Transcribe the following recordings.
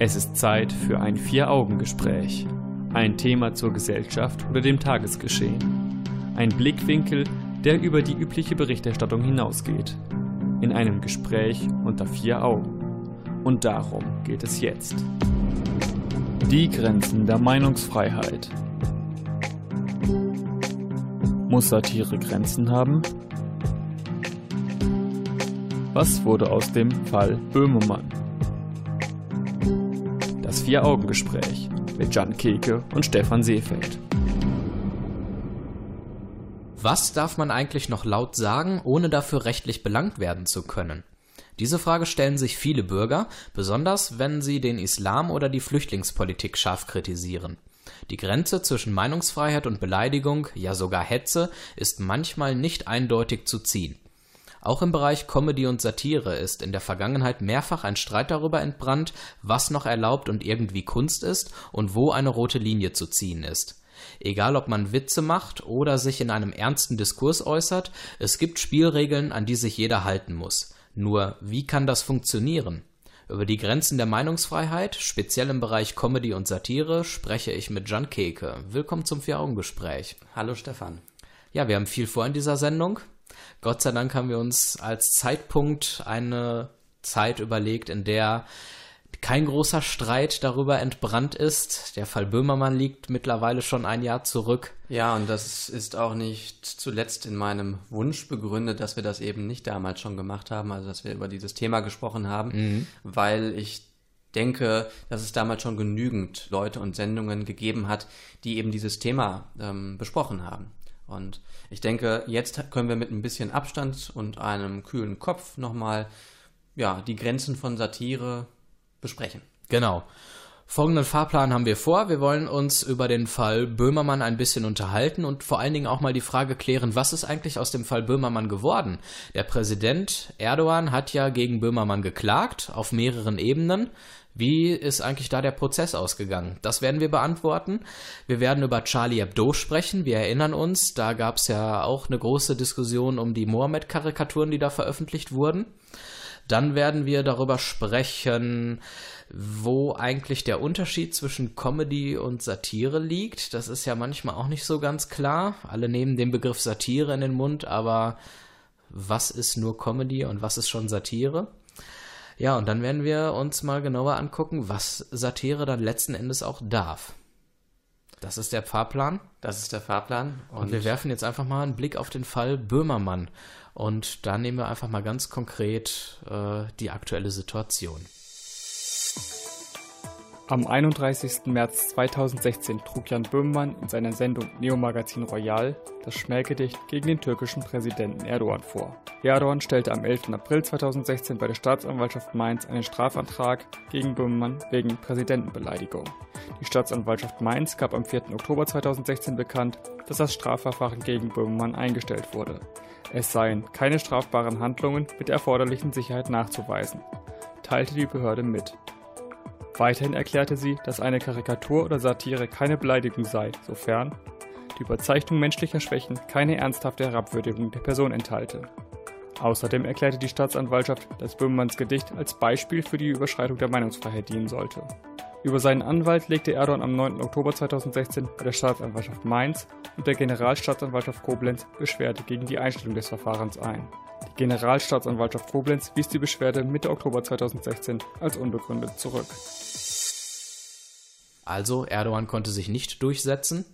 Es ist Zeit für ein Vier-Augen-Gespräch. Ein Thema zur Gesellschaft oder dem Tagesgeschehen. Ein Blickwinkel, der über die übliche Berichterstattung hinausgeht. In einem Gespräch unter vier Augen. Und darum geht es jetzt. Die Grenzen der Meinungsfreiheit. Muss Satire Grenzen haben? Was wurde aus dem Fall Böhmermann? Vier-Augen-Gespräch mit Jan Keke und Stefan Seefeld. Was darf man eigentlich noch laut sagen, ohne dafür rechtlich belangt werden zu können? Diese Frage stellen sich viele Bürger, besonders wenn sie den Islam oder die Flüchtlingspolitik scharf kritisieren. Die Grenze zwischen Meinungsfreiheit und Beleidigung, ja sogar Hetze, ist manchmal nicht eindeutig zu ziehen. Auch im Bereich Comedy und Satire ist in der Vergangenheit mehrfach ein Streit darüber entbrannt, was noch erlaubt und irgendwie Kunst ist und wo eine rote Linie zu ziehen ist. Egal ob man Witze macht oder sich in einem ernsten Diskurs äußert, es gibt Spielregeln, an die sich jeder halten muss. Nur, wie kann das funktionieren? Über die Grenzen der Meinungsfreiheit, speziell im Bereich Comedy und Satire, spreche ich mit Jan Keke. Willkommen zum Vier-Augen-Gespräch. Hallo Stefan. Ja, wir haben viel vor in dieser Sendung. Gott sei Dank haben wir uns als Zeitpunkt eine Zeit überlegt, in der kein großer Streit darüber entbrannt ist. Der Fall Böhmermann liegt mittlerweile schon ein Jahr zurück. Ja, und das ist auch nicht zuletzt in meinem Wunsch begründet, dass wir das eben nicht damals schon gemacht haben, also dass wir über dieses Thema gesprochen haben, mhm. weil ich denke, dass es damals schon genügend Leute und Sendungen gegeben hat, die eben dieses Thema ähm, besprochen haben. Und ich denke, jetzt können wir mit ein bisschen Abstand und einem kühlen Kopf nochmal ja, die Grenzen von Satire besprechen. Genau. Folgenden Fahrplan haben wir vor. Wir wollen uns über den Fall Böhmermann ein bisschen unterhalten und vor allen Dingen auch mal die Frage klären, was ist eigentlich aus dem Fall Böhmermann geworden? Der Präsident Erdogan hat ja gegen Böhmermann geklagt auf mehreren Ebenen. Wie ist eigentlich da der Prozess ausgegangen? Das werden wir beantworten. Wir werden über Charlie Hebdo sprechen. Wir erinnern uns, da gab es ja auch eine große Diskussion um die Mohammed-Karikaturen, die da veröffentlicht wurden. Dann werden wir darüber sprechen, wo eigentlich der Unterschied zwischen Comedy und Satire liegt. Das ist ja manchmal auch nicht so ganz klar. Alle nehmen den Begriff Satire in den Mund, aber was ist nur Comedy und was ist schon Satire? Ja, und dann werden wir uns mal genauer angucken, was Satire dann letzten Endes auch darf. Das ist der Fahrplan. Das ist der Fahrplan. Und, und wir werfen jetzt einfach mal einen Blick auf den Fall Böhmermann. Und da nehmen wir einfach mal ganz konkret äh, die aktuelle Situation. Am 31. März 2016 trug Jan Böhmermann in seiner Sendung Neo Magazin Royal das Schmähgedicht gegen den türkischen Präsidenten Erdogan vor. Erdogan stellte am 11. April 2016 bei der Staatsanwaltschaft Mainz einen Strafantrag gegen Böhmermann wegen Präsidentenbeleidigung. Die Staatsanwaltschaft Mainz gab am 4. Oktober 2016 bekannt, dass das Strafverfahren gegen Böhmermann eingestellt wurde. Es seien keine strafbaren Handlungen mit der erforderlichen Sicherheit nachzuweisen, teilte die Behörde mit. Weiterhin erklärte sie, dass eine Karikatur oder Satire keine Beleidigung sei, sofern die Überzeichnung menschlicher Schwächen keine ernsthafte Herabwürdigung der Person enthalte. Außerdem erklärte die Staatsanwaltschaft, dass Böhmermanns Gedicht als Beispiel für die Überschreitung der Meinungsfreiheit dienen sollte. Über seinen Anwalt legte Erdogan am 9. Oktober 2016 bei der Staatsanwaltschaft Mainz und der Generalstaatsanwaltschaft Koblenz Beschwerde gegen die Einstellung des Verfahrens ein. Generalstaatsanwaltschaft Koblenz wies die Beschwerde Mitte Oktober 2016 als unbegründet zurück. Also Erdogan konnte sich nicht durchsetzen.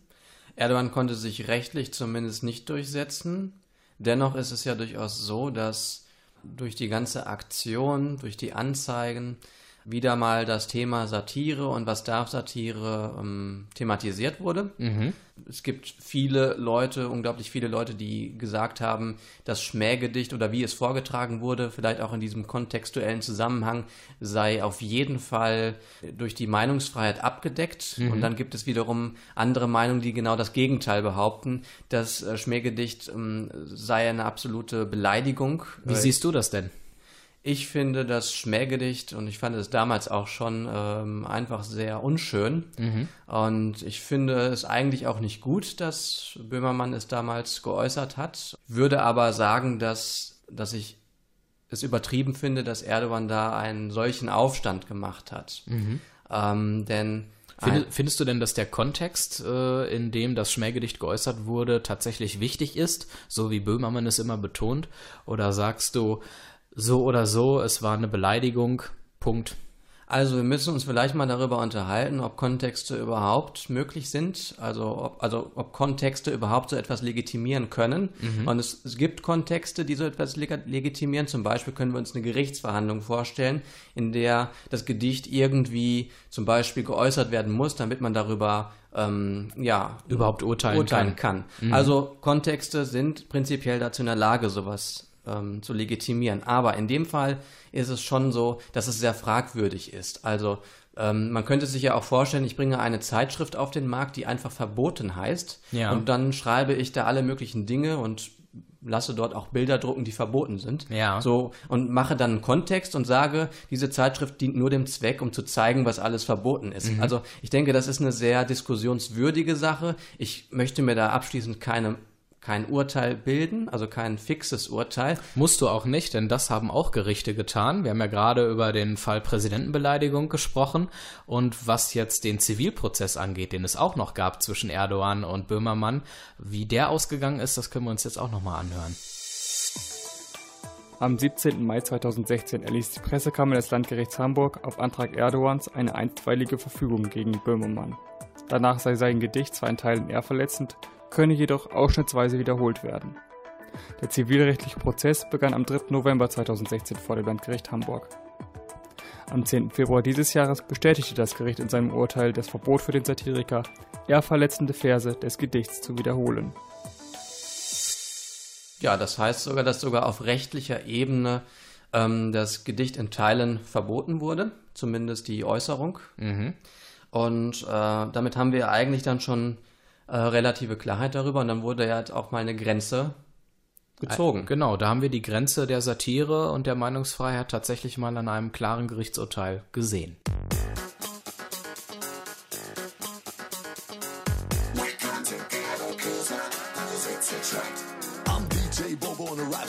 Erdogan konnte sich rechtlich zumindest nicht durchsetzen. Dennoch ist es ja durchaus so, dass durch die ganze Aktion, durch die Anzeigen, wieder mal das Thema Satire und was darf Satire ähm, thematisiert wurde. Mhm. Es gibt viele Leute, unglaublich viele Leute, die gesagt haben, das Schmähgedicht oder wie es vorgetragen wurde, vielleicht auch in diesem kontextuellen Zusammenhang, sei auf jeden Fall durch die Meinungsfreiheit abgedeckt. Mhm. Und dann gibt es wiederum andere Meinungen, die genau das Gegenteil behaupten. Das äh, Schmähgedicht ähm, sei eine absolute Beleidigung. Wie siehst du das denn? Ich finde das Schmähgedicht und ich fand es damals auch schon ähm, einfach sehr unschön. Mhm. Und ich finde es eigentlich auch nicht gut, dass Böhmermann es damals geäußert hat. Würde aber sagen, dass, dass ich es übertrieben finde, dass Erdogan da einen solchen Aufstand gemacht hat. Mhm. Ähm, denn Find, findest du denn, dass der Kontext, äh, in dem das Schmähgedicht geäußert wurde, tatsächlich wichtig ist, so wie Böhmermann es immer betont? Oder sagst du, so oder so, es war eine Beleidigung, Punkt? Also wir müssen uns vielleicht mal darüber unterhalten, ob Kontexte überhaupt möglich sind, also ob, also ob Kontexte überhaupt so etwas legitimieren können. Mhm. Und es, es, gibt Kontexte, die so etwas legitimieren. Zum Beispiel können wir uns eine Gerichtsverhandlung vorstellen, in der das Gedicht irgendwie zum Beispiel geäußert werden muss, damit man darüber ähm, ja überhaupt urteilen, urteilen kann. kann. Mhm. Also Kontexte sind prinzipiell dazu in der Lage, sowas ähm, zu legitimieren. Aber in dem Fall ist es schon so, dass es sehr fragwürdig ist. Also ähm, man könnte sich ja auch vorstellen, ich bringe eine Zeitschrift auf den Markt, die einfach verboten heißt. Ja. Und dann schreibe ich da alle möglichen Dinge und lasse dort auch Bilder drucken, die verboten sind. Ja. So und mache dann einen Kontext und sage, diese Zeitschrift dient nur dem Zweck, um zu zeigen, was alles verboten ist. Mhm. Also ich denke, das ist eine sehr diskussionswürdige Sache. Ich möchte mir da abschließend keine kein Urteil bilden, also kein fixes Urteil. Musst du auch nicht, denn das haben auch Gerichte getan. Wir haben ja gerade über den Fall Präsidentenbeleidigung gesprochen und was jetzt den Zivilprozess angeht, den es auch noch gab zwischen Erdogan und Böhmermann, wie der ausgegangen ist, das können wir uns jetzt auch nochmal anhören. Am 17. Mai 2016 erließ die Pressekammer des Landgerichts Hamburg auf Antrag Erdogans eine einstweilige Verfügung gegen Böhmermann. Danach sei sein Gedicht zwar in Teilen eher verletzend, könne jedoch ausschnittsweise wiederholt werden. Der zivilrechtliche Prozess begann am 3. November 2016 vor dem Landgericht Hamburg. Am 10. Februar dieses Jahres bestätigte das Gericht in seinem Urteil das Verbot für den Satiriker, eher verletzende Verse des Gedichts zu wiederholen. Ja, das heißt sogar, dass sogar auf rechtlicher Ebene ähm, das Gedicht in Teilen verboten wurde, zumindest die Äußerung. Mhm. Und äh, damit haben wir eigentlich dann schon äh, relative Klarheit darüber und dann wurde ja auch mal eine Grenze gezogen. Genau, da haben wir die Grenze der Satire und der Meinungsfreiheit tatsächlich mal an einem klaren Gerichtsurteil gesehen.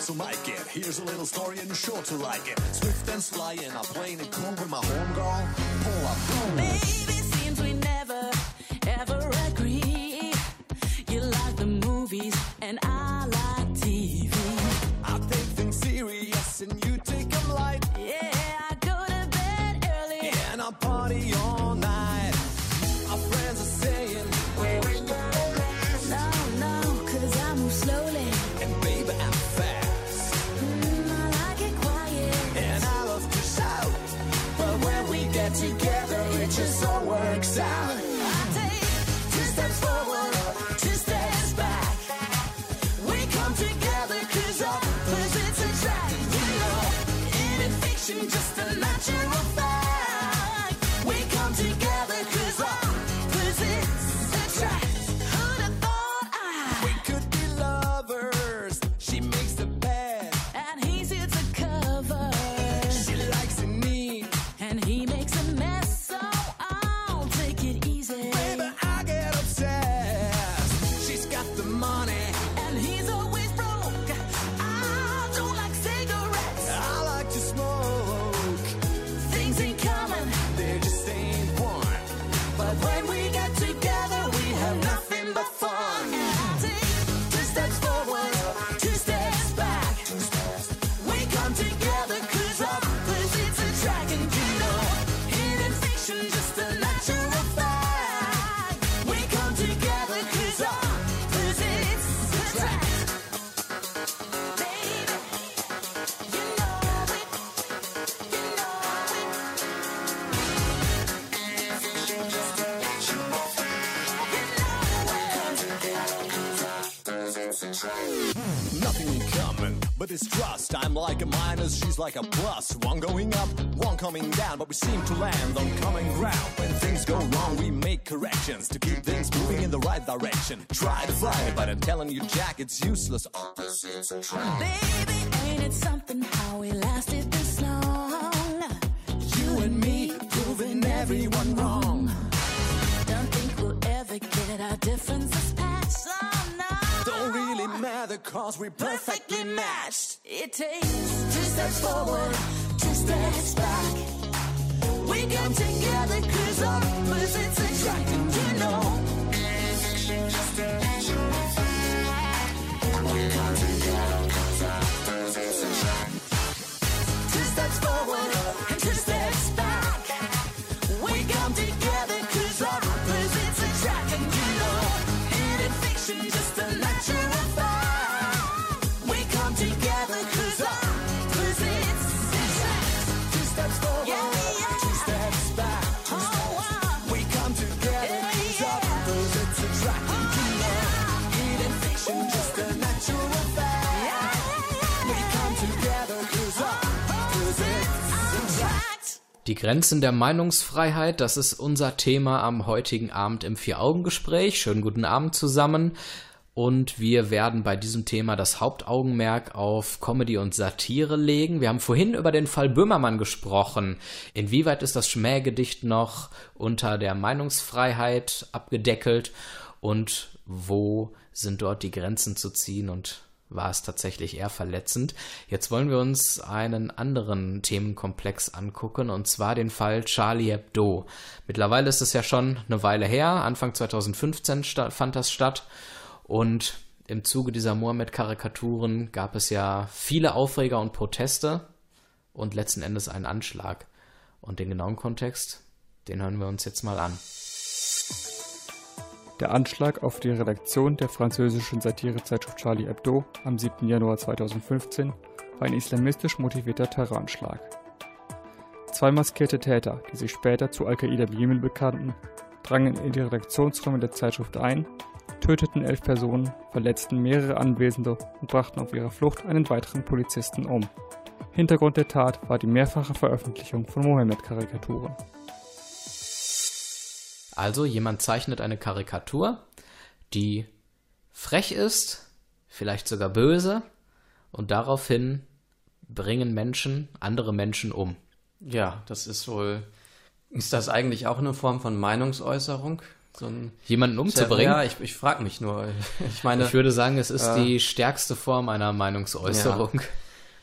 so mic it. Here's a little story and you're sure to like it. Swift and sly and I'm playing it cool with my homegirl. Pull up, boom. Baby, movies and I like TV. I take things serious and you take One going up, one coming down, but we seem to land on common ground. When things go wrong, we make corrections to keep things moving in the right direction. Try to fight it, but I'm telling you, Jack, it's useless. Oh, Opposites attract. Baby, ain't it something how we lasted this long? You and me proving everyone wrong. Don't think we'll ever get our differences past. Oh, no cause we perfectly matched. It takes two steps forward, two steps back. We come together cause opposites attract, and you know. We come together cause opposites attract. Two steps forward. Die Grenzen der Meinungsfreiheit, das ist unser Thema am heutigen Abend im Vier-Augen-Gespräch. Schönen guten Abend zusammen. Und wir werden bei diesem Thema das Hauptaugenmerk auf Comedy und Satire legen. Wir haben vorhin über den Fall Böhmermann gesprochen. Inwieweit ist das Schmähgedicht noch unter der Meinungsfreiheit abgedeckelt? Und wo sind dort die Grenzen zu ziehen und war es tatsächlich eher verletzend. Jetzt wollen wir uns einen anderen Themenkomplex angucken, und zwar den Fall Charlie Hebdo. Mittlerweile ist es ja schon eine Weile her, Anfang 2015 fand das statt, und im Zuge dieser Mohammed-Karikaturen gab es ja viele Aufreger und Proteste und letzten Endes einen Anschlag. Und den genauen Kontext, den hören wir uns jetzt mal an. Der Anschlag auf die Redaktion der französischen Satirezeitschrift Charlie Hebdo am 7. Januar 2015 war ein islamistisch motivierter Terroranschlag. Zwei maskierte Täter, die sich später zu Al-Qaida Jemen bekannten, drangen in die Redaktionsräume der Zeitschrift ein, töteten elf Personen, verletzten mehrere Anwesende und brachten auf ihrer Flucht einen weiteren Polizisten um. Hintergrund der Tat war die mehrfache Veröffentlichung von Mohammed-Karikaturen. Also jemand zeichnet eine Karikatur, die frech ist, vielleicht sogar böse, und daraufhin bringen Menschen andere Menschen um. Ja, das ist wohl. Ist das eigentlich auch eine Form von Meinungsäußerung? So Jemanden umzubringen? Ja, ich, ich frage mich nur. Ich meine. Ich würde sagen, es ist äh, die stärkste Form einer Meinungsäußerung. Ja.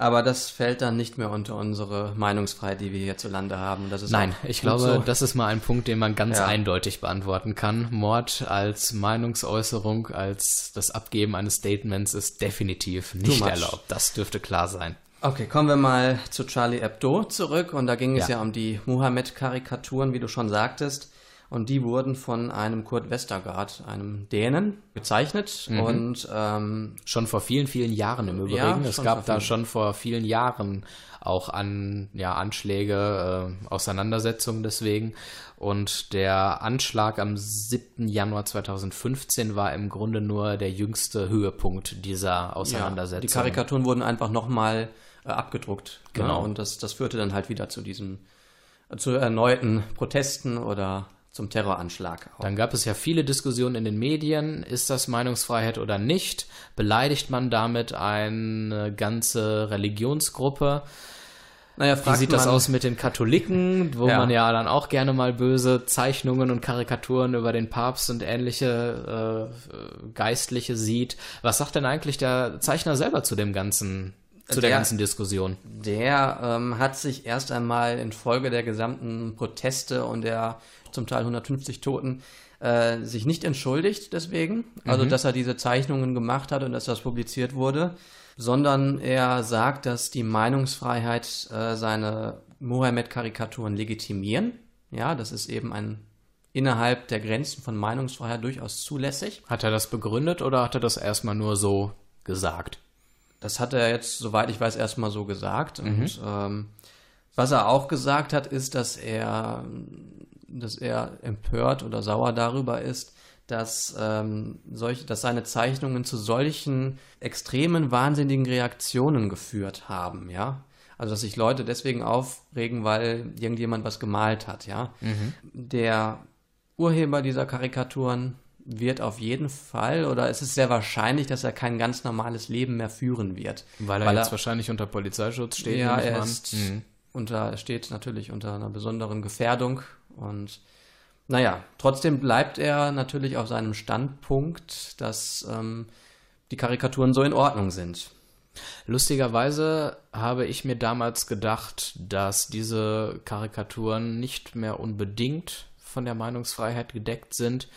Aber das fällt dann nicht mehr unter unsere Meinungsfreiheit, die wir hierzulande haben. Nein, ich glaube, so. das ist mal ein Punkt, den man ganz ja. eindeutig beantworten kann. Mord als Meinungsäußerung, als das Abgeben eines Statements ist definitiv nicht erlaubt. Das dürfte klar sein. Okay, kommen wir mal zu Charlie Hebdo zurück. Und da ging es ja, ja um die Mohammed-Karikaturen, wie du schon sagtest. Und die wurden von einem Kurt Westergaard, einem Dänen, gezeichnet. Mhm. Und ähm, schon vor vielen, vielen Jahren im Übrigen. Ja, es gab da schon vor vielen Jahren auch an ja, Anschläge, äh, Auseinandersetzungen deswegen. Und der Anschlag am 7. Januar 2015 war im Grunde nur der jüngste Höhepunkt dieser Auseinandersetzung. Ja, die Karikaturen wurden einfach nochmal äh, abgedruckt. Genau. genau. Und das, das führte dann halt wieder zu diesen zu erneuten Protesten oder zum Terroranschlag. Auch. Dann gab es ja viele Diskussionen in den Medien, ist das Meinungsfreiheit oder nicht? Beleidigt man damit eine ganze Religionsgruppe? Naja, Wie sieht das aus mit den Katholiken, wo ja. man ja dann auch gerne mal böse Zeichnungen und Karikaturen über den Papst und ähnliche äh, Geistliche sieht? Was sagt denn eigentlich der Zeichner selber zu dem ganzen zu der, der ganzen Diskussion? Der ähm, hat sich erst einmal infolge der gesamten Proteste und der zum Teil 150 Toten, äh, sich nicht entschuldigt deswegen, also mhm. dass er diese Zeichnungen gemacht hat und dass das publiziert wurde, sondern er sagt, dass die Meinungsfreiheit äh, seine Mohammed-Karikaturen legitimieren. Ja, das ist eben ein innerhalb der Grenzen von Meinungsfreiheit durchaus zulässig. Hat er das begründet oder hat er das erstmal nur so gesagt? Das hat er jetzt, soweit ich weiß, erstmal so gesagt. Mhm. Und ähm, was er auch gesagt hat, ist, dass er dass er empört oder sauer darüber ist, dass, ähm, solche, dass seine Zeichnungen zu solchen extremen, wahnsinnigen Reaktionen geführt haben, ja. Also, dass sich Leute deswegen aufregen, weil irgendjemand was gemalt hat, ja. Mhm. Der Urheber dieser Karikaturen wird auf jeden Fall oder es ist sehr wahrscheinlich, dass er kein ganz normales Leben mehr führen wird. Weil er weil jetzt er, wahrscheinlich unter Polizeischutz steht. Ja, er ist mhm. unter, steht natürlich unter einer besonderen Gefährdung und naja, trotzdem bleibt er natürlich auf seinem Standpunkt, dass ähm, die Karikaturen so in Ordnung sind. Lustigerweise habe ich mir damals gedacht, dass diese Karikaturen nicht mehr unbedingt von der Meinungsfreiheit gedeckt sind,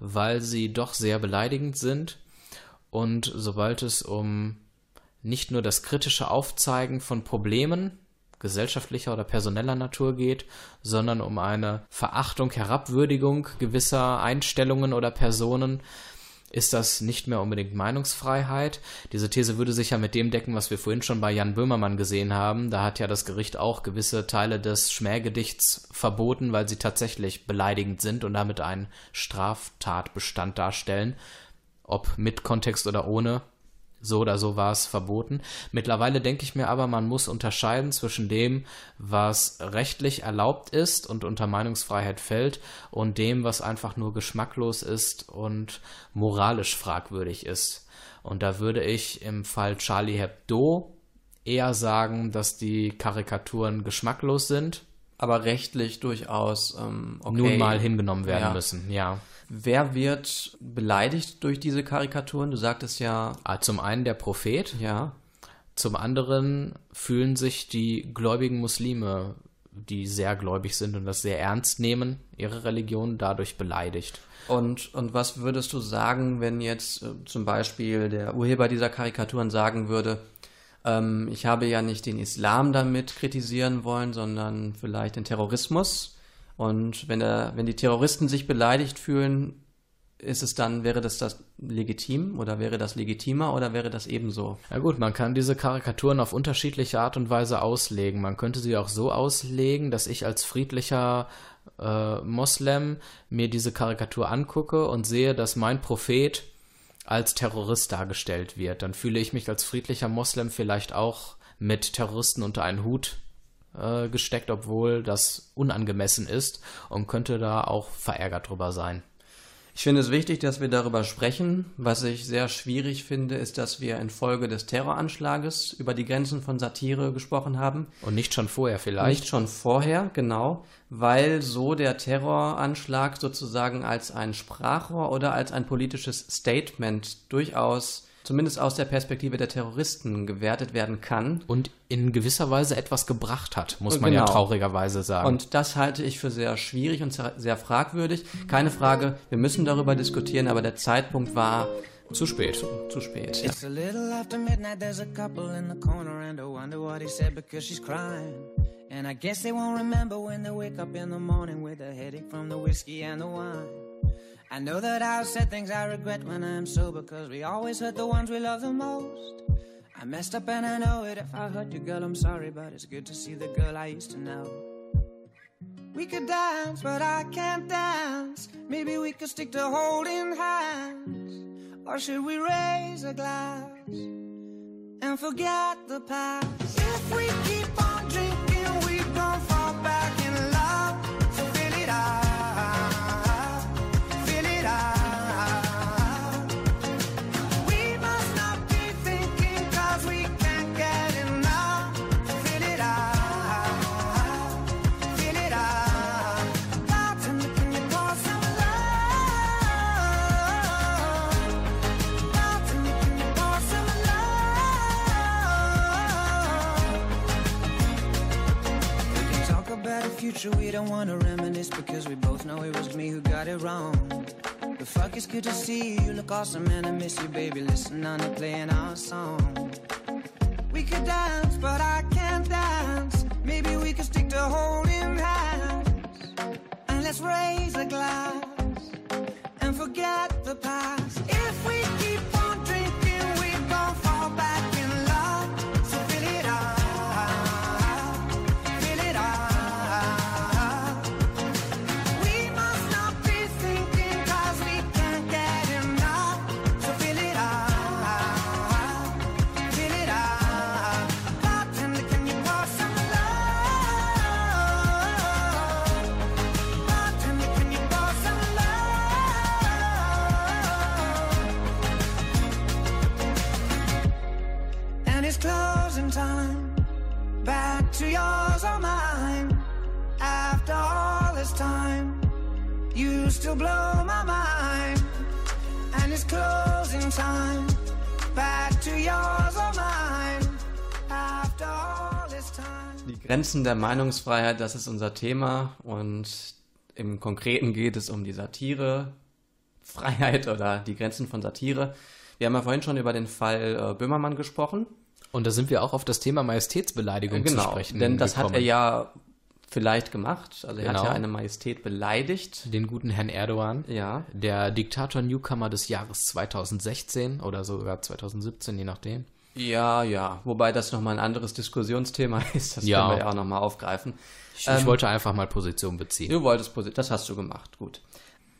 weil sie doch sehr beleidigend sind. Und sobald es um nicht nur das kritische Aufzeigen von Problemen gesellschaftlicher oder personeller Natur geht, sondern um eine Verachtung, Herabwürdigung gewisser Einstellungen oder Personen, ist das nicht mehr unbedingt Meinungsfreiheit. Diese These würde sich ja mit dem decken, was wir vorhin schon bei Jan Böhmermann gesehen haben. Da hat ja das Gericht auch gewisse Teile des Schmähgedichts verboten, weil sie tatsächlich beleidigend sind und damit einen Straftatbestand darstellen. Ob mit Kontext oder ohne, so oder so war es verboten. Mittlerweile denke ich mir aber, man muss unterscheiden zwischen dem, was rechtlich erlaubt ist und unter Meinungsfreiheit fällt, und dem, was einfach nur geschmacklos ist und moralisch fragwürdig ist. Und da würde ich im Fall Charlie Hebdo eher sagen, dass die Karikaturen geschmacklos sind. Aber rechtlich durchaus ähm, okay. nun mal hingenommen werden ja. müssen, ja. Wer wird beleidigt durch diese Karikaturen? Du sagtest ja. Ah, zum einen der Prophet. Ja. Zum anderen fühlen sich die gläubigen Muslime, die sehr gläubig sind und das sehr ernst nehmen, ihre Religion dadurch beleidigt. Und, und was würdest du sagen, wenn jetzt äh, zum Beispiel der Urheber dieser Karikaturen sagen würde, ähm, ich habe ja nicht den Islam damit kritisieren wollen, sondern vielleicht den Terrorismus? Und wenn, er, wenn die Terroristen sich beleidigt fühlen, ist es dann, wäre das das legitim oder wäre das legitimer oder wäre das ebenso? Ja gut, man kann diese Karikaturen auf unterschiedliche Art und Weise auslegen. Man könnte sie auch so auslegen, dass ich als friedlicher äh, Moslem mir diese Karikatur angucke und sehe, dass mein Prophet als Terrorist dargestellt wird. Dann fühle ich mich als friedlicher Moslem vielleicht auch mit Terroristen unter einen Hut äh, gesteckt, obwohl das unangemessen ist und könnte da auch verärgert drüber sein. Ich finde es wichtig, dass wir darüber sprechen. Was ich sehr schwierig finde, ist, dass wir infolge des Terroranschlages über die Grenzen von Satire gesprochen haben. Und nicht schon vorher vielleicht? Nicht schon vorher, genau, weil so der Terroranschlag sozusagen als ein Sprachrohr oder als ein politisches Statement durchaus zumindest aus der Perspektive der Terroristen gewertet werden kann. Und in gewisser Weise etwas gebracht hat, muss man genau. ja traurigerweise sagen. Und das halte ich für sehr schwierig und sehr fragwürdig. Keine Frage, wir müssen darüber diskutieren, aber der Zeitpunkt war zu spät. Zu, zu spät. It's a little after midnight, there's a couple in the corner and I wonder what he said because she's crying. And I guess they won't remember when they wake up in the morning with a headache from the whiskey and the wine. I know that I've said things I regret when I'm sober, cause we always hurt the ones we love the most. I messed up and I know it. If I hurt you, girl, I'm sorry, but it's good to see the girl I used to know. We could dance, but I can't dance. Maybe we could stick to holding hands. Or should we raise a glass and forget the past? If we keep on future we don't wanna reminisce because we both know it was me who got it wrong. But fuck, it's good to see you. Look awesome, and I miss you, baby. Listen on to playing our song. We could dance, but I can't dance. Maybe we could stick to holding hands. And let's raise a glass and forget the past. If we keep Grenzen der Meinungsfreiheit, das ist unser Thema und im Konkreten geht es um die Satirefreiheit oder die Grenzen von Satire. Wir haben ja vorhin schon über den Fall äh, Böhmermann gesprochen. Und da sind wir auch auf das Thema Majestätsbeleidigung genau, zu sprechen. Denn das gekommen. hat er ja vielleicht gemacht. Also er genau. hat ja eine Majestät beleidigt. Den guten Herrn Erdogan. Ja. Der Diktator-Newcomer des Jahres 2016 oder sogar 2017, je nachdem. Ja, ja. Wobei das nochmal ein anderes Diskussionsthema ist. Das ja. können wir ja auch nochmal aufgreifen. Ich, ähm, ich, wollte einfach mal Position beziehen. Du wolltest Position, das hast du gemacht, gut.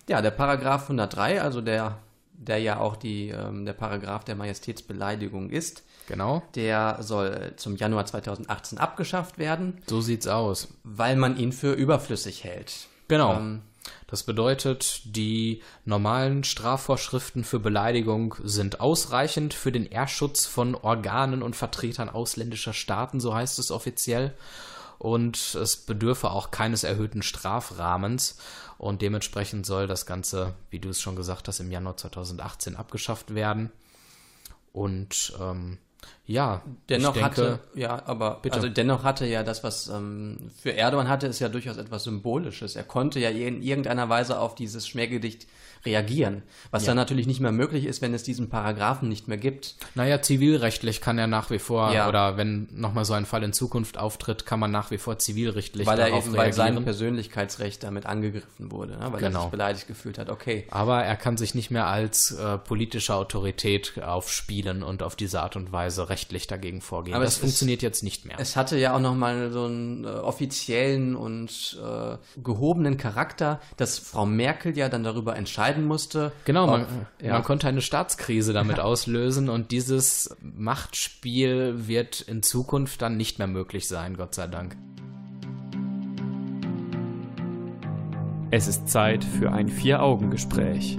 Ja, der Paragraph 103, also der, der ja auch die, ähm, der Paragraph der Majestätsbeleidigung ist, Genau. Der soll zum Januar 2018 abgeschafft werden. So sieht's aus. Weil man ihn für überflüssig hält. Genau. Ähm, das bedeutet, die normalen Strafvorschriften für Beleidigung sind ausreichend für den Ehrschutz von Organen und Vertretern ausländischer Staaten, so heißt es offiziell. Und es bedürfe auch keines erhöhten Strafrahmens. Und dementsprechend soll das Ganze, wie du es schon gesagt hast, im Januar 2018 abgeschafft werden. Und ähm, ja, dennoch denke, hatte, ja, aber bitte. also dennoch hatte ja das, was ähm, für Erdogan hatte, ist ja durchaus etwas Symbolisches. Er konnte ja in irgendeiner Weise auf dieses Schmähgedicht reagieren. Was ja. dann natürlich nicht mehr möglich ist, wenn es diesen Paragraphen nicht mehr gibt. Naja, zivilrechtlich kann er nach wie vor, ja. oder wenn nochmal so ein Fall in Zukunft auftritt, kann man nach wie vor zivilrechtlich weil darauf er eben, reagieren. Weil sein Persönlichkeitsrecht damit angegriffen wurde, ne? weil genau. er sich beleidigt gefühlt hat. Okay. Aber er kann sich nicht mehr als äh, politische Autorität aufspielen und auf diese Art und Weise rechtlich dagegen vorgehen. Aber das funktioniert ist, jetzt nicht mehr. Es hatte ja auch nochmal so einen äh, offiziellen und äh, gehobenen Charakter, dass Frau Merkel ja dann darüber entscheiden musste. Genau, man, ja. man konnte eine Staatskrise damit auslösen und dieses Machtspiel wird in Zukunft dann nicht mehr möglich sein, Gott sei Dank. Es ist Zeit für ein Vier-Augen-Gespräch.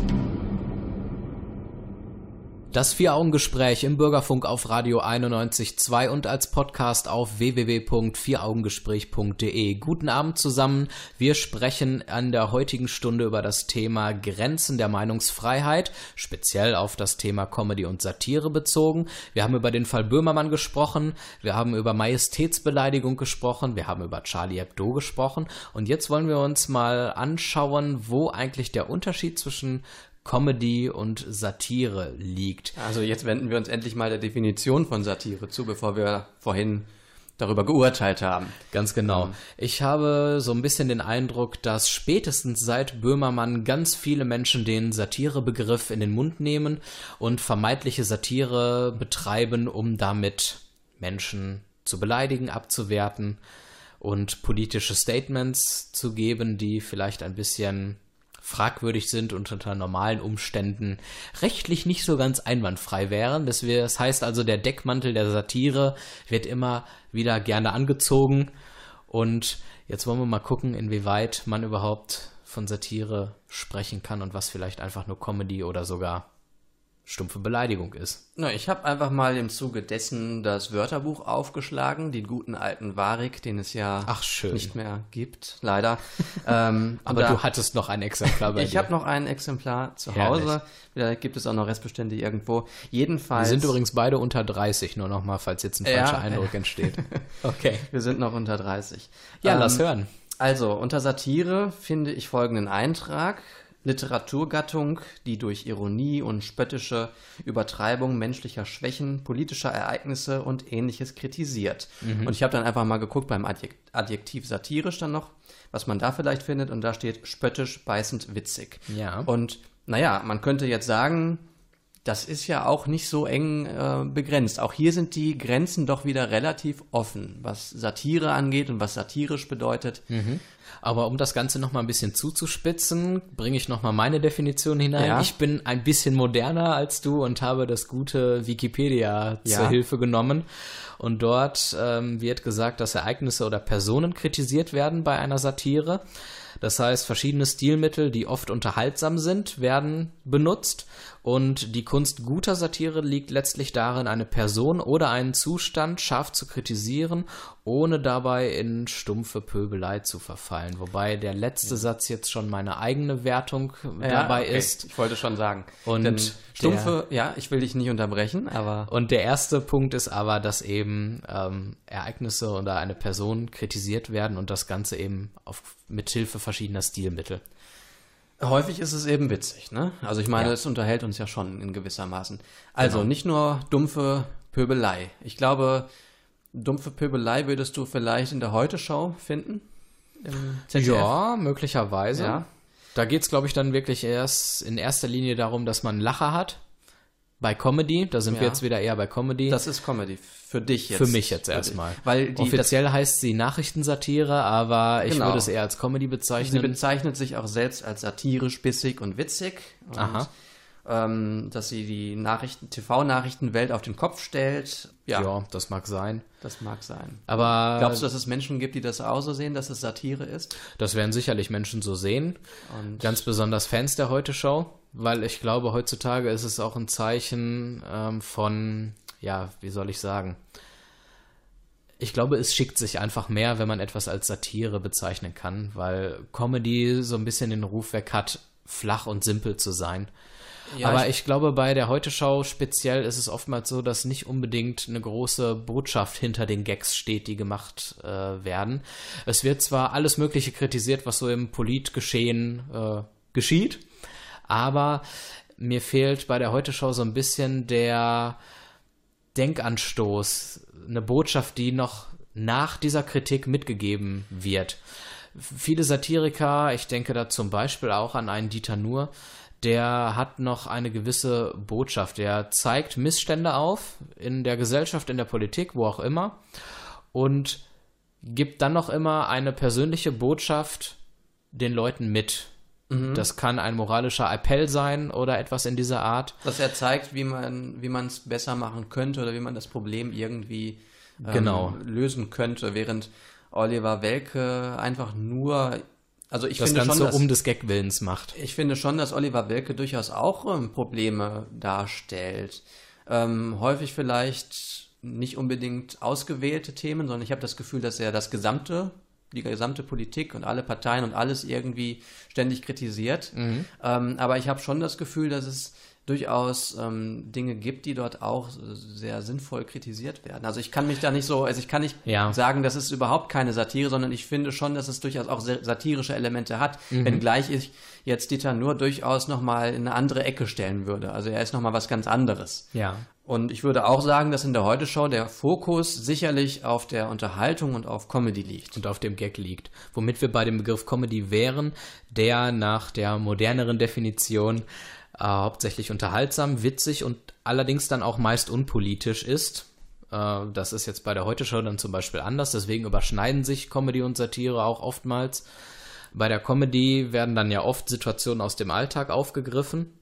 Das Vier-Augen-Gespräch im Bürgerfunk auf Radio 91.2 und als Podcast auf www.vieraugengespräch.de. Guten Abend zusammen. Wir sprechen an der heutigen Stunde über das Thema Grenzen der Meinungsfreiheit, speziell auf das Thema Comedy und Satire bezogen. Wir haben über den Fall Böhmermann gesprochen, wir haben über Majestätsbeleidigung gesprochen, wir haben über Charlie Hebdo gesprochen und jetzt wollen wir uns mal anschauen, wo eigentlich der Unterschied zwischen Comedy und Satire liegt. Also jetzt wenden wir uns endlich mal der Definition von Satire zu, bevor wir vorhin darüber geurteilt haben. Ganz genau. Mhm. Ich habe so ein bisschen den Eindruck, dass spätestens seit Böhmermann ganz viele Menschen den Satirebegriff in den Mund nehmen und vermeintliche Satire betreiben, um damit Menschen zu beleidigen, abzuwerten und politische Statements zu geben, die vielleicht ein bisschen fragwürdig sind und unter normalen Umständen rechtlich nicht so ganz einwandfrei wären. Das, heißt also, der Deckmantel der Satire wird immer wieder gerne angezogen. Und jetzt wollen wir mal gucken, inwieweit man überhaupt von Satire sprechen kann und was vielleicht einfach nur Comedy oder sogar stumpfe Beleidigung ist. Na, ich habe einfach mal im Zuge dessen das Wörterbuch aufgeschlagen, den guten alten Warik, den es ja nicht mehr gibt, leider. ähm, Aber da, du hattest noch ein Exemplar bei Ich habe noch ein Exemplar zu Hause. Vielleicht gibt es auch noch Restbestände irgendwo. Jedenfalls. Wir sind übrigens beide unter 30, nur noch mal, falls jetzt ein falscher ja. Eindruck entsteht. okay. Wir sind noch unter 30. Ja, ähm, lass hören. Also, unter Satire finde ich folgenden Eintrag. Literaturgattung, die durch Ironie und spöttische Übertreibung menschlicher Schwächen, politischer Ereignisse und ähnliches kritisiert. Mhm. Und ich habe dann einfach mal geguckt beim Adjektiv satirisch dann noch, was man da vielleicht findet. Und da steht spöttisch, beißend, witzig. Ja. Und naja, man könnte jetzt sagen, das ist ja auch nicht so eng äh, begrenzt. Auch hier sind die Grenzen doch wieder relativ offen, was Satire angeht und was satirisch bedeutet. Mhm. Aber um das Ganze noch mal ein bisschen zuzuspitzen, bringe ich noch mal meine Definition hinein. Ja. Ich bin ein bisschen moderner als du und habe das gute Wikipedia ja. zur Hilfe genommen. Und dort ähm, wird gesagt, dass Ereignisse oder Personen kritisiert werden bei einer Satire. Das heißt, verschiedene Stilmittel, die oft unterhaltsam sind, werden benutzt. Und die Kunst guter Satire liegt letztlich darin, eine Person oder einen Zustand scharf zu kritisieren, ohne dabei in stumpfe Pöbelei zu verfallen. Wobei der letzte Satz jetzt schon meine eigene Wertung Ja, dabei okay. ist. Ich wollte schon sagen. Und Denn der- stumpfe, ja, ich will dich nicht unterbrechen, aber Und der erste Punkt ist aber, dass eben ähm, Ereignisse oder eine Person kritisiert werden und das Ganze eben auf, mit Hilfe verschiedener Stilmittel. Häufig ist es eben witzig, ne? Also ich meine, Ja. es unterhält uns ja schon in gewissermaßen. Also Genau. nicht nur dumpfe Pöbelei. Ich glaube, dumpfe Pöbelei würdest du vielleicht in der Heute-Show finden? Ja, möglicherweise. Ja. Da geht es, glaube ich, dann wirklich erst in erster Linie darum, dass man einen Lacher hat. Bei Comedy, da sind wir Ja. jetzt wieder eher bei Comedy. Das ist Comedy. Für dich jetzt. Für mich jetzt erstmal. Weil die, Offiziell heißt sie Nachrichtensatire, aber ich Genau. würde es eher als Comedy sie bezeichnen. bezeichnet sich auch selbst als satirisch, bissig und witzig. Und, Aha. Ähm, dass sie die Nachrichten, TV-Nachrichtenwelt auf den Kopf stellt. Ja, ja. das mag sein. das mag sein. Aber Glaubst du, dass es Menschen gibt, die das auch so sehen, dass es Satire ist? das werden sicherlich Menschen so sehen. Und Ganz besonders Fans der Heute-Show, weil ich glaube, heutzutage ist es auch ein Zeichen ähm, von, ja, wie soll ich sagen? Ich glaube, es schickt sich einfach mehr, wenn man etwas als Satire bezeichnen kann, weil Comedy so ein bisschen den Ruf weg hat, flach und simpel zu sein. Ja, Aber ich- ich, glaube, bei der Heute-Show speziell ist es oftmals so, dass nicht unbedingt eine große Botschaft hinter den Gags steht, die gemacht äh, werden. Es wird zwar alles Mögliche kritisiert, was so im Politgeschehen äh, geschieht, aber mir fehlt bei der Heute-Show so ein bisschen der Denkanstoß, eine Botschaft, die noch nach dieser Kritik mitgegeben wird. Viele Satiriker, ich denke da zum Beispiel auch an einen Dieter Nuhr, der hat noch eine gewisse Botschaft. Der zeigt Missstände auf in der Gesellschaft, in der Politik, wo auch immer und gibt dann noch immer eine persönliche Botschaft den Leuten mit. Das kann ein moralischer Appell sein oder etwas in dieser Art. dass er zeigt, wie man wie man es besser machen könnte oder wie man das Problem irgendwie ähm, Genau. lösen könnte, während Oliver Welke einfach nur, also ich Das finde Ganze schon, dass, um des Gag-Willens macht. ich finde schon, dass Oliver Welke durchaus auch ähm, Probleme darstellt. Ähm, häufig vielleicht nicht unbedingt ausgewählte Themen, sondern ich habe das Gefühl, dass er das gesamte, die gesamte Politik und alle Parteien und alles irgendwie ständig kritisiert. Mhm. Ähm, aber ich habe schon das Gefühl, dass es durchaus ähm, Dinge gibt, die dort auch sehr sinnvoll kritisiert werden. Also ich kann mich da nicht so, also ich kann nicht Ja. sagen, das ist überhaupt keine Satire, sondern ich finde schon, dass es durchaus auch sa- satirische Elemente hat, Mhm. wenngleich ich jetzt Dieter nur durchaus nochmal in eine andere Ecke stellen würde. Also er ist nochmal was ganz anderes. Ja. Und ich würde auch sagen, dass in der Heute-Show der Fokus sicherlich auf der Unterhaltung und auf Comedy liegt. und auf dem Gag liegt. Womit wir bei dem Begriff Comedy wären, der nach der moderneren Definition äh, hauptsächlich unterhaltsam, witzig und allerdings dann auch meist unpolitisch ist. Äh, das ist jetzt bei der Heute-Show dann zum Beispiel anders, deswegen überschneiden sich Comedy und Satire auch oftmals. Bei der Comedy werden dann ja oft Situationen aus dem Alltag aufgegriffen,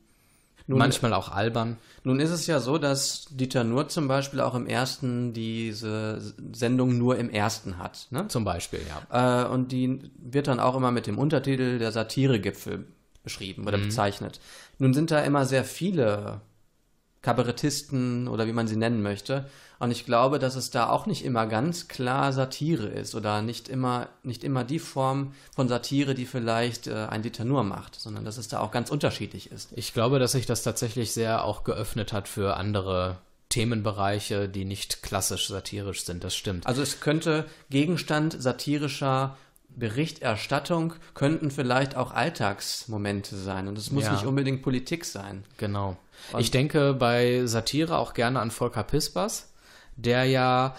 manchmal auch albern. Nun ist es ja so, dass Dieter Nuhr zum Beispiel auch im ersten diese Sendung nur im ersten hat. Ne? Zum Beispiel, ja. Äh, und die wird dann auch immer mit dem Untertitel der Satiregipfel beschrieben oder bezeichnet. Nun sind da immer sehr viele Kabarettisten oder wie man sie nennen möchte. Und ich glaube, dass es da auch nicht immer ganz klar Satire ist oder nicht immer, nicht immer die Form von Satire, die vielleicht äh, ein Dieter Nuhr macht, sondern dass es da auch ganz unterschiedlich ist. Ich glaube, dass sich das tatsächlich sehr auch geöffnet hat für andere Themenbereiche, die nicht klassisch satirisch sind. Das stimmt. Also es könnte Gegenstand satirischer Berichterstattung, könnten vielleicht auch Alltagsmomente sein. Und es muss Ja. nicht unbedingt Politik sein. Genau. Ich denke bei Satire auch gerne an Volker Pispers, der ja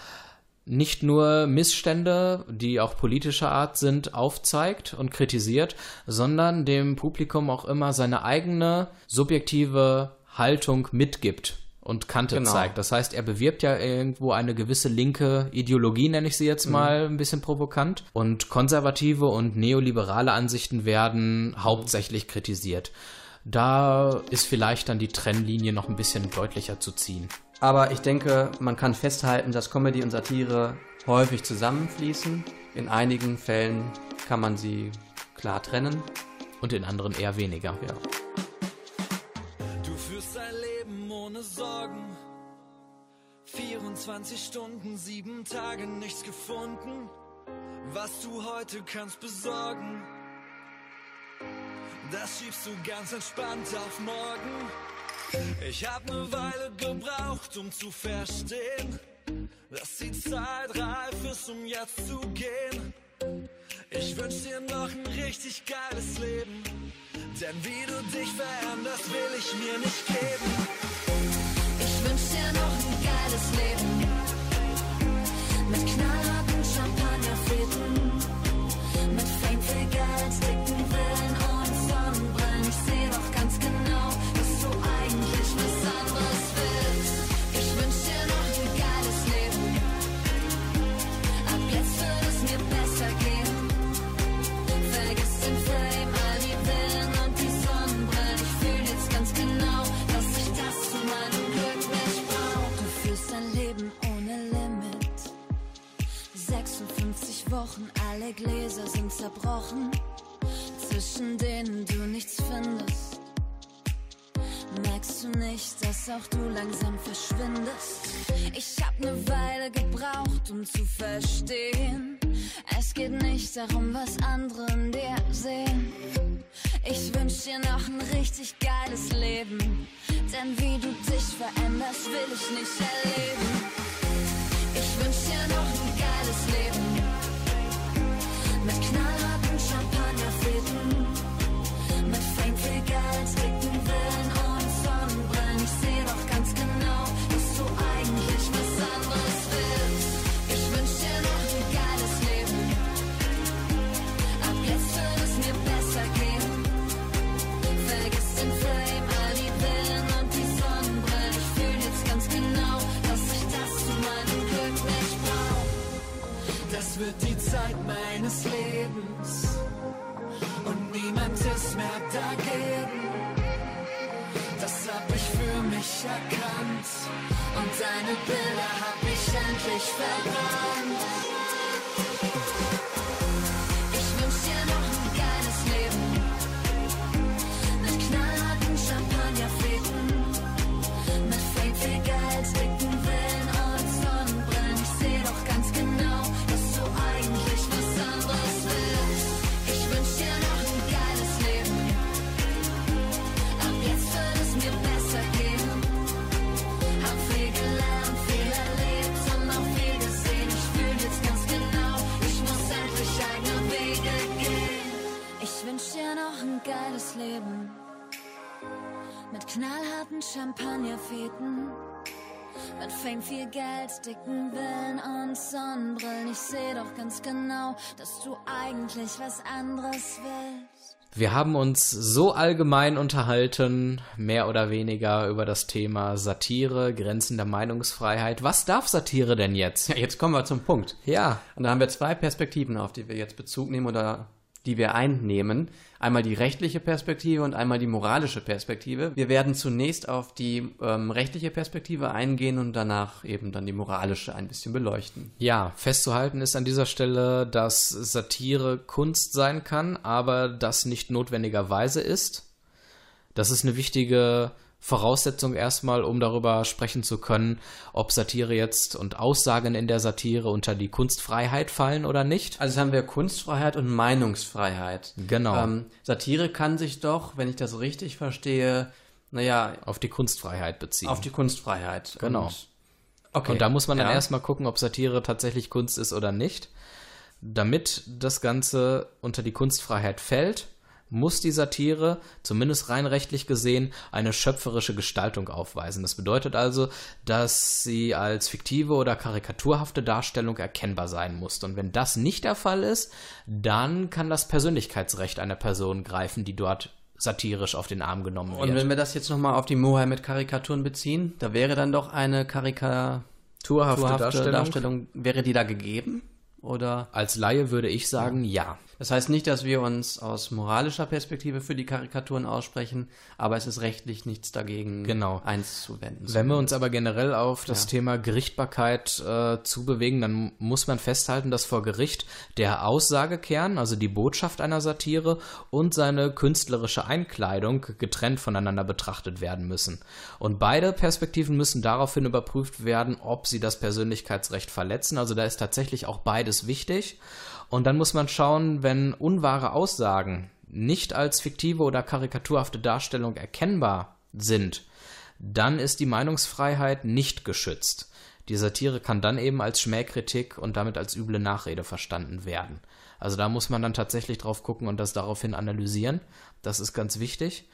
nicht nur Missstände, die auch politischer Art sind, aufzeigt und kritisiert, sondern dem Publikum auch immer seine eigene subjektive Haltung mitgibt und Kante Genau. zeigt. Das heißt, er bewirbt ja irgendwo eine gewisse linke Ideologie, nenne ich sie jetzt mal ein bisschen provokant. Und konservative und neoliberale Ansichten werden hauptsächlich kritisiert. Da ist vielleicht dann die Trennlinie noch ein bisschen deutlicher zu ziehen. Aber ich denke, man kann festhalten, dass Comedy und Satire häufig zusammenfließen. In einigen Fällen kann man sie klar trennen. Und in anderen eher weniger. Ja. Du führst ein Leben ohne Sorgen. 24 Stunden, sieben Tage nichts gefunden, was du heute kannst besorgen. Das schiebst du ganz entspannt auf morgen. Ich hab ne Weile gebraucht, um zu verstehen, dass die Zeit reif ist, um jetzt zu gehen. Ich wünsch dir noch ein richtig geiles Leben, denn wie du dich veränderst, will ich mir nicht geben. Ich wünsch dir noch ein geiles Leben. Mit knallharten Champagnerfäden. Mit viel Geld, ne Weile gebraucht, um zu verstehen. Es geht nicht darum, was andere in dir sehen. Ich wünsch dir noch ein richtig geiles Leben. Denn wie du dich veränderst, will ich nicht erleben. Wird die Zeit meines Lebens und niemand ist mehr dagegen. Das hab ich für mich erkannt Und deine Bilder hab ich endlich verbrannt. Geiles Leben. Mit knallharten Champagnerfäden. Mit Fame, viel Geld, dicken Villen und Sonnenbrillen. Ich seh doch ganz genau, dass du eigentlich was anderes willst. Wir haben uns so allgemein unterhalten, mehr oder weniger über das Thema Satire, Grenzen der Meinungsfreiheit. Was darf Satire denn jetzt? Ja, jetzt kommen wir zum Punkt. Ja, Und da haben wir zwei Perspektiven, auf die wir jetzt Bezug nehmen oder die wir einnehmen. Einmal die rechtliche Perspektive und einmal die moralische Perspektive. Wir werden zunächst auf die ähm, rechtliche Perspektive eingehen und danach eben dann die moralische ein bisschen beleuchten. Ja, festzuhalten ist an dieser Stelle, dass Satire Kunst sein kann, aber das nicht notwendigerweise ist. Das ist eine wichtige Voraussetzung erstmal, um darüber sprechen zu können, ob Satire jetzt und Aussagen in der Satire unter die Kunstfreiheit fallen oder nicht. Also haben wir Kunstfreiheit und Meinungsfreiheit. Genau. Ähm, Satire kann sich doch, wenn ich das richtig verstehe, naja, Auf die Kunstfreiheit beziehen. auf die Kunstfreiheit. Genau. Und, okay. Und da muss man dann Ja. erstmal gucken, ob Satire tatsächlich Kunst ist oder nicht. Damit das Ganze unter die Kunstfreiheit fällt, muss die Satire, zumindest rein rechtlich gesehen, eine schöpferische Gestaltung aufweisen. Das bedeutet also, dass sie als fiktive oder karikaturhafte Darstellung erkennbar sein muss. Und wenn das nicht der Fall ist, dann kann das Persönlichkeitsrecht einer Person greifen, die dort satirisch auf den Arm genommen wird. Und wenn wir das jetzt nochmal auf die Mohammed-Karikaturen beziehen, da wäre dann doch eine karikaturhafte Darstellung. Darstellung. Wäre die da gegeben? Oder? Als Laie würde ich sagen, ja. Das heißt nicht, dass wir uns aus moralischer Perspektive für die Karikaturen aussprechen, aber es ist rechtlich nichts dagegen Genau. einzuwenden. Wenn wir uns aber generell auf das Ja. Thema Gerichtbarkeit äh, zubewegen, dann muss man festhalten, dass vor Gericht der Aussagekern, also die Botschaft einer Satire und seine künstlerische Einkleidung getrennt voneinander betrachtet werden müssen. Und beide Perspektiven müssen daraufhin überprüft werden, ob sie das Persönlichkeitsrecht verletzen. Also da ist tatsächlich auch beides wichtig. Und dann muss man schauen, wenn unwahre Aussagen nicht als fiktive oder karikaturhafte Darstellung erkennbar sind, dann ist die Meinungsfreiheit nicht geschützt. Die Satire kann dann eben als Schmähkritik und damit als üble Nachrede verstanden werden. Also da muss man dann tatsächlich drauf gucken und das daraufhin analysieren. Das ist ganz wichtig.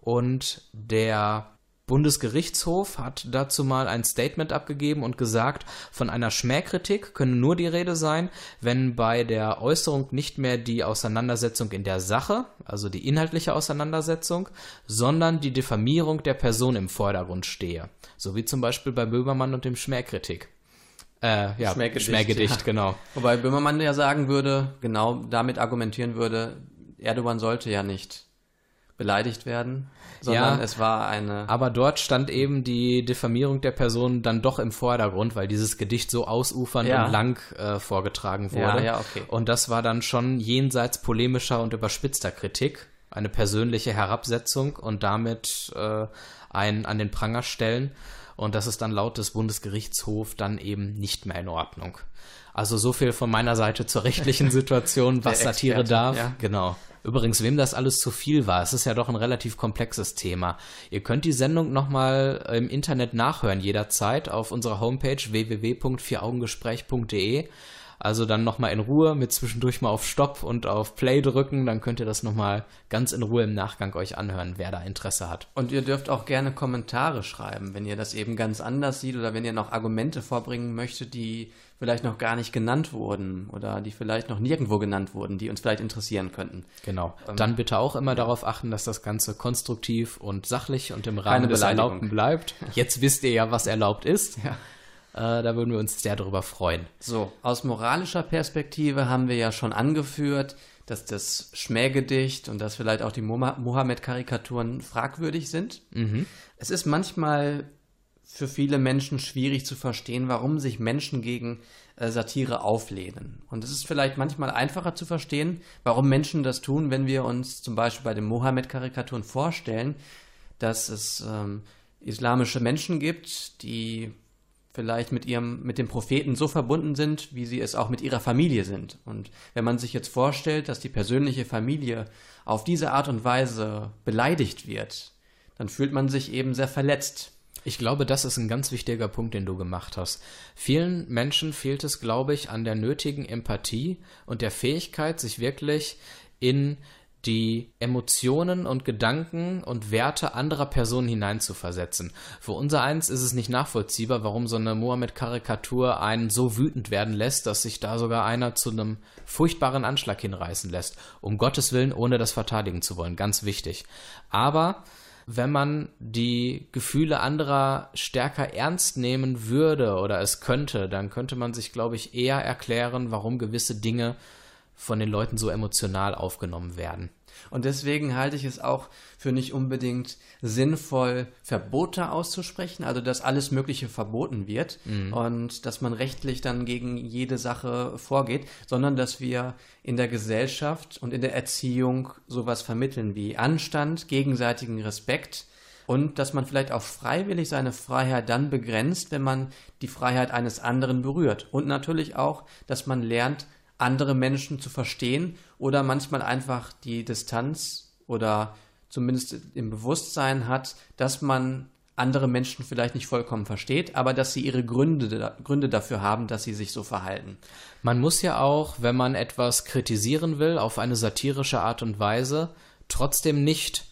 Und der Bundesgerichtshof hat dazu mal ein Statement abgegeben und gesagt, von einer Schmähkritik könne nur die Rede sein, wenn bei der Äußerung nicht mehr die Auseinandersetzung in der Sache, also die inhaltliche Auseinandersetzung, sondern die Diffamierung der Person im Vordergrund stehe. So wie zum Beispiel bei Böhmermann und dem Schmähkritik. Äh, ja, Schmähgedicht, Schmähgedicht, ja. genau. Wobei Böhmermann ja sagen würde, genau damit argumentieren würde, Erdogan sollte ja nicht beleidigt werden, sondern Ja. es war eine. Aber dort stand eben die Diffamierung der Person dann doch im Vordergrund, weil dieses Gedicht so ausufernd Ja. und lang äh, vorgetragen wurde. Ja, ja, okay. Und das war dann schon jenseits polemischer und überspitzter Kritik, eine persönliche Herabsetzung und damit äh, ein an den Pranger stellen. Und das ist dann laut des Bundesgerichtshofs dann eben nicht mehr in Ordnung. Also so viel von meiner Seite zur rechtlichen Situation, was Satire darf. ja. Genau. Übrigens, wem das alles zu viel war, es ist ja doch ein relativ komplexes Thema. Ihr könnt die Sendung nochmal im Internet nachhören, jederzeit auf unserer Homepage www.vieraugengespräch.de. Also dann nochmal in Ruhe mit zwischendurch mal auf Stopp und auf Play drücken, dann könnt ihr das nochmal ganz in Ruhe im Nachgang euch anhören, wer da Interesse hat. Und ihr dürft auch gerne Kommentare schreiben, wenn ihr das eben ganz anders seht oder wenn ihr noch Argumente vorbringen möchtet, die vielleicht noch gar nicht genannt wurden oder die vielleicht noch nirgendwo genannt wurden, die uns vielleicht interessieren könnten. Genau. Dann bitte auch immer darauf achten, dass das Ganze konstruktiv und sachlich und im Rahmen des. Erlaubten bleibt. Jetzt wisst ihr ja, was erlaubt ist. Ja. Äh, da würden wir uns sehr darüber freuen. So, aus moralischer Perspektive haben wir ja schon angeführt, dass das Schmähgedicht und dass vielleicht auch die Mohammed- Mohammed-Karikaturen fragwürdig sind. Es ist manchmal für viele Menschen schwierig zu verstehen, warum sich Menschen gegen äh, Satire auflehnen. Und es ist vielleicht manchmal einfacher zu verstehen, warum Menschen das tun, wenn wir uns zum Beispiel bei den Mohammed-Karikaturen vorstellen, dass es ähm, islamische Menschen gibt, die vielleicht mit ihrem, mit dem Propheten so verbunden sind, wie sie es auch mit ihrer Familie sind. Und wenn man sich jetzt vorstellt, dass die persönliche Familie auf diese Art und Weise beleidigt wird, dann fühlt man sich eben sehr verletzt. Ich glaube, das ist ein ganz wichtiger Punkt, den du gemacht hast. Vielen Menschen fehlt es, glaube ich, an der nötigen Empathie und der Fähigkeit, sich wirklich in die Emotionen und Gedanken und Werte anderer Personen hineinzuversetzen. Für unser eins ist es nicht nachvollziehbar, warum so eine Mohammed-Karikatur einen so wütend werden lässt, dass sich da sogar einer zu einem furchtbaren Anschlag hinreißen lässt. Um Gottes Willen, ohne das verteidigen zu wollen. Ganz wichtig. Aber wenn man die Gefühle anderer stärker ernst nehmen würde oder es könnte, dann könnte man sich, glaube ich, eher erklären, warum gewisse Dinge von den Leuten so emotional aufgenommen werden. Und deswegen halte ich es auch für nicht unbedingt sinnvoll, Verbote auszusprechen, also dass alles Mögliche verboten wird und dass man rechtlich dann gegen jede Sache vorgeht, sondern dass wir in der Gesellschaft und in der Erziehung sowas vermitteln wie Anstand, gegenseitigen Respekt und dass man vielleicht auch freiwillig seine Freiheit dann begrenzt, wenn man die Freiheit eines anderen berührt. Und natürlich auch, dass man lernt, andere Menschen zu verstehen oder manchmal einfach die Distanz oder zumindest im Bewusstsein hat, dass man andere Menschen vielleicht nicht vollkommen versteht, aber dass sie ihre Gründe, Gründe dafür haben, dass sie sich so verhalten. Man muss ja auch, wenn man etwas kritisieren will, auf eine satirische Art und Weise, trotzdem nicht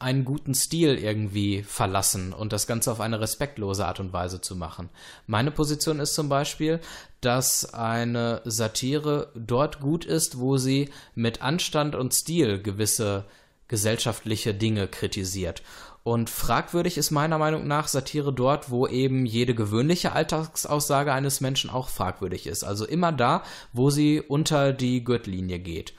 einen guten Stil irgendwie verlassen und das Ganze auf eine respektlose Art und Weise zu machen. Meine Position ist zum Beispiel, dass eine Satire dort gut ist, wo sie mit Anstand und Stil gewisse gesellschaftliche Dinge kritisiert. Und fragwürdig ist meiner Meinung nach Satire dort, wo eben jede gewöhnliche Alltagsaussage eines Menschen auch fragwürdig ist. Also immer da, wo sie unter die Gürtellinie geht.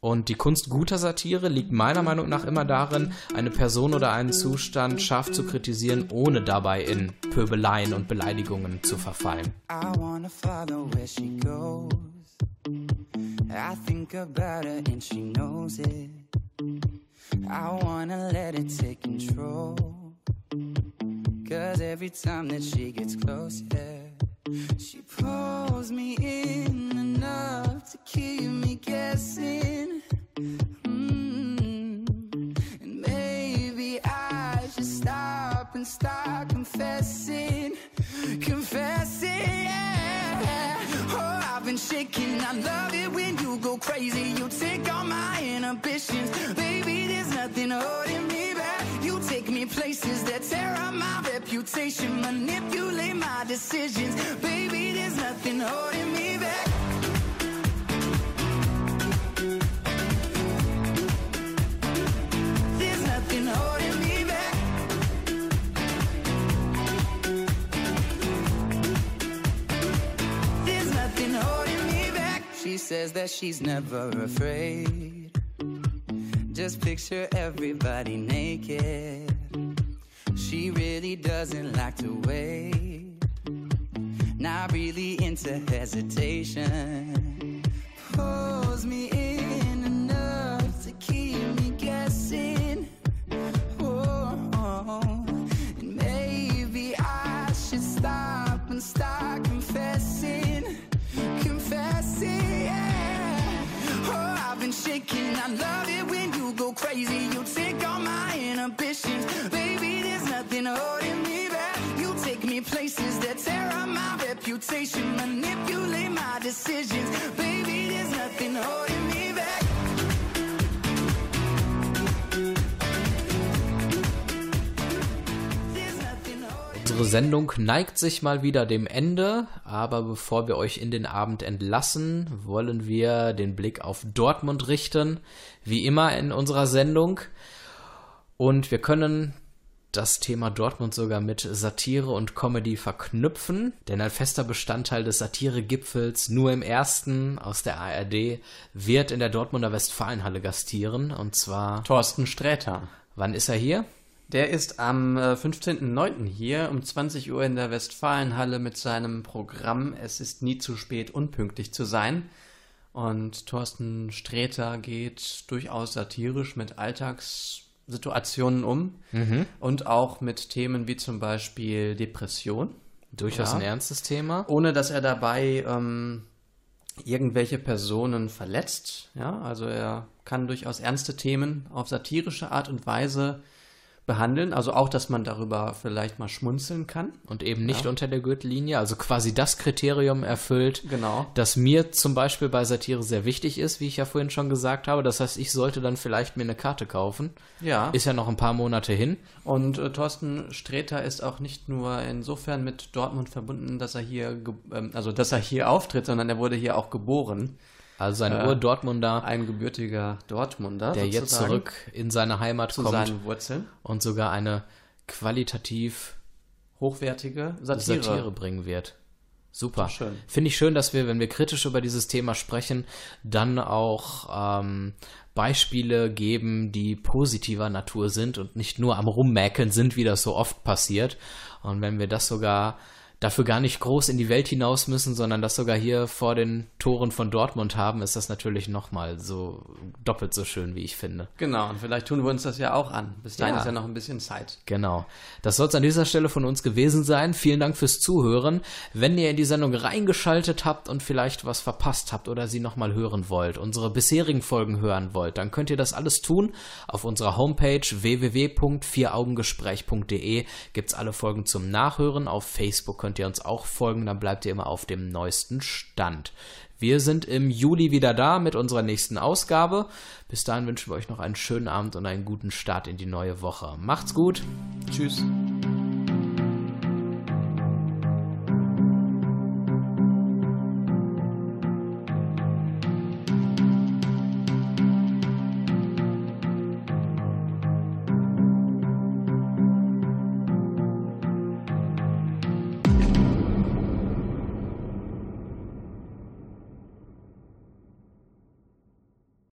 Und die Kunst guter Satire liegt meiner Meinung nach immer darin, eine Person oder einen Zustand scharf zu kritisieren, ohne dabei in Pöbeleien und Beleidigungen zu verfallen. I think about her and she knows it. I wanna let it take control. Cause every time that she gets closer, she pulls me in enough to keep me guessing. Mm. And maybe I should stop and start confessing, confessing. Yeah. Oh, I've been shaking. I love it when you go crazy. You take all my inhibitions, baby. There's nothing holding me back. You take me places that tear up my reputation, manipulate decisions, baby. There's nothing holding me back. There's nothing holding me back. There's nothing holding me back. She says that she's never afraid. Just picture everybody naked. She really doesn't like to wait. Not really into hesitation. Pulls me in enough to keep me guessing. Oh, oh. And maybe I should stop and start confessing. Confessing, yeah. Oh, I've been shaking. I love it when you go crazy. You take all my inhibitions. Baby, there's nothing holding me back. You take me places that tear up my reputation. Manipulate my decisions. Baby, there's nothing holding me back. Unsere Sendung neigt sich mal wieder dem Ende, aber bevor wir euch in den Abend entlassen, wollen wir den Blick auf Dortmund richten, wie immer in unserer Sendung. Und wir können das Thema Dortmund sogar mit Satire und Comedy verknüpfen, denn ein fester Bestandteil des Satiregipfels nur im ersten aus der ARD wird in der Dortmunder Westfalenhalle gastieren und zwar Thorsten Sträter. Wann ist er hier? Der ist am äh, 15.09. hier um 20 Uhr in der Westfalenhalle mit seinem Programm Es ist nie zu spät, unpünktlich zu sein. Und Thorsten Sträter geht durchaus satirisch mit Alltagssituationen um Mhm. und auch mit Themen wie zum Beispiel Depression, Durchaus Ja. ein ernstes Thema. ohne dass er dabei ähm, irgendwelche Personen verletzt. Ja, also er kann durchaus ernste Themen auf satirische Art und Weise behandeln. Also auch, dass man darüber vielleicht mal schmunzeln kann. Und eben nicht unter der Gürtellinie, also quasi das Kriterium erfüllt, Genau. das mir zum Beispiel bei Satire sehr wichtig ist, wie ich ja vorhin schon gesagt habe. Das heißt, ich sollte dann vielleicht mir eine Karte kaufen. Ja. Ist ja noch ein paar Monate hin. Und äh, Thorsten Sträter ist auch nicht nur insofern mit Dortmund verbunden, dass er hier, ähm, also dass er hier auftritt, sondern er wurde hier auch geboren. Also ein Äh, Ur-Dortmunder, Ein gebürtiger Dortmunder. der jetzt zurück in seine Heimat zu kommt seinen Wurzeln. und sogar eine qualitativ Hochwertige Satire. Satire, bringen wird. Super. Schön. Finde ich schön, dass wir, wenn wir kritisch über dieses Thema sprechen, dann auch ähm, Beispiele geben, die positiver Natur sind und nicht nur am Rummäkeln sind, wie das so oft passiert. Und wenn wir das sogar dafür gar nicht groß in die Welt hinaus müssen, sondern das sogar hier vor den Toren von Dortmund haben, ist das natürlich nochmal so doppelt so schön, wie ich finde. Genau, und vielleicht tun wir uns das ja auch an. Bis dahin Ja. ist ja noch ein bisschen Zeit. Genau. Das soll es an dieser Stelle von uns gewesen sein. Vielen Dank fürs Zuhören. Wenn ihr in die Sendung reingeschaltet habt und vielleicht was verpasst habt oder sie nochmal hören wollt, unsere bisherigen Folgen hören wollt, dann könnt ihr das alles tun. Auf unserer Homepage www.vieraugengespräch.de gibt's alle Folgen zum Nachhören. Auf Facebook könnt ihr uns auch folgen, dann bleibt ihr immer auf dem neuesten Stand. Wir sind im Juli wieder da mit unserer nächsten Ausgabe. Bis dahin wünschen wir euch noch einen schönen Abend und einen guten Start in die neue Woche. Macht's gut. Tschüss.